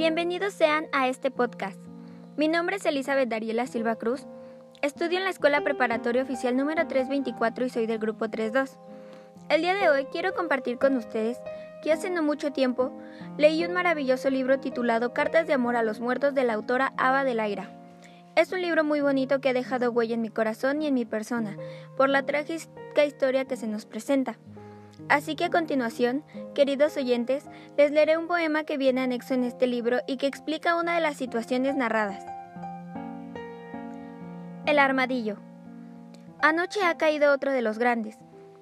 Bienvenidos sean a este podcast. Mi nombre es Elizabeth Dariela Silva Cruz. Estudio en la Escuela Preparatoria Oficial número 324 y soy del grupo 32. El día de hoy quiero compartir con ustedes que hace no mucho tiempo leí un maravilloso libro titulado Cartas de Amor a los Muertos de la autora Ava de Laira. Es un libro muy bonito que ha dejado huella en mi corazón y en mi persona, por la trágica historia que se nos presenta. Así que a continuación, queridos oyentes, les leeré un poema que viene anexo en este libro y que explica una de las situaciones narradas. El armadillo. Anoche ha caído otro de los grandes.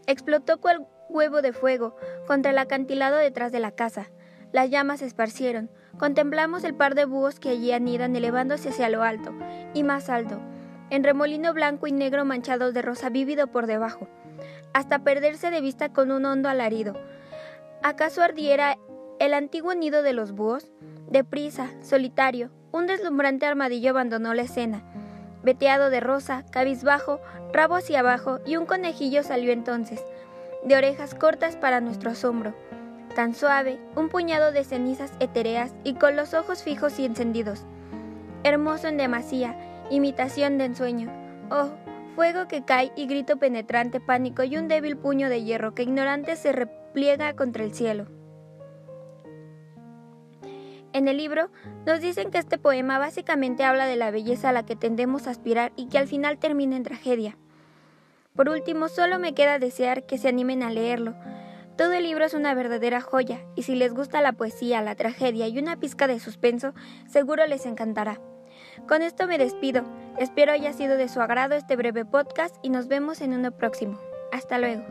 Explotó cual huevo de fuego contra el acantilado detrás de la casa. Las llamas se esparcieron. Contemplamos el par de búhos que allí anidan elevándose hacia lo alto, y más alto, en remolino blanco y negro manchados de rosa vívido por debajo hasta perderse de vista con un hondo alarido. ¿Acaso ardiera el antiguo nido de los búhos? Deprisa, solitario, un deslumbrante armadillo abandonó la escena. Veteado de rosa, cabizbajo, rabo hacia abajo, y un conejillo salió entonces, de orejas cortas para nuestro asombro. Tan suave, un puñado de cenizas etéreas y con los ojos fijos y encendidos. Hermoso en demasía, imitación de ensueño. Oh, fuego que cae y grito penetrante, pánico y un débil puño de hierro que ignorante se repliega contra el cielo. En el libro nos dicen que este poema básicamente habla de la belleza a la que tendemos a aspirar y que al final termina en tragedia. Por último, solo me queda desear que se animen a leerlo. Todo el libro es una verdadera joya, y si les gusta la poesía, la tragedia y una pizca de suspenso, seguro les encantará. Con esto me despido. Espero haya sido de su agrado este breve podcast y nos vemos en uno próximo. Hasta luego.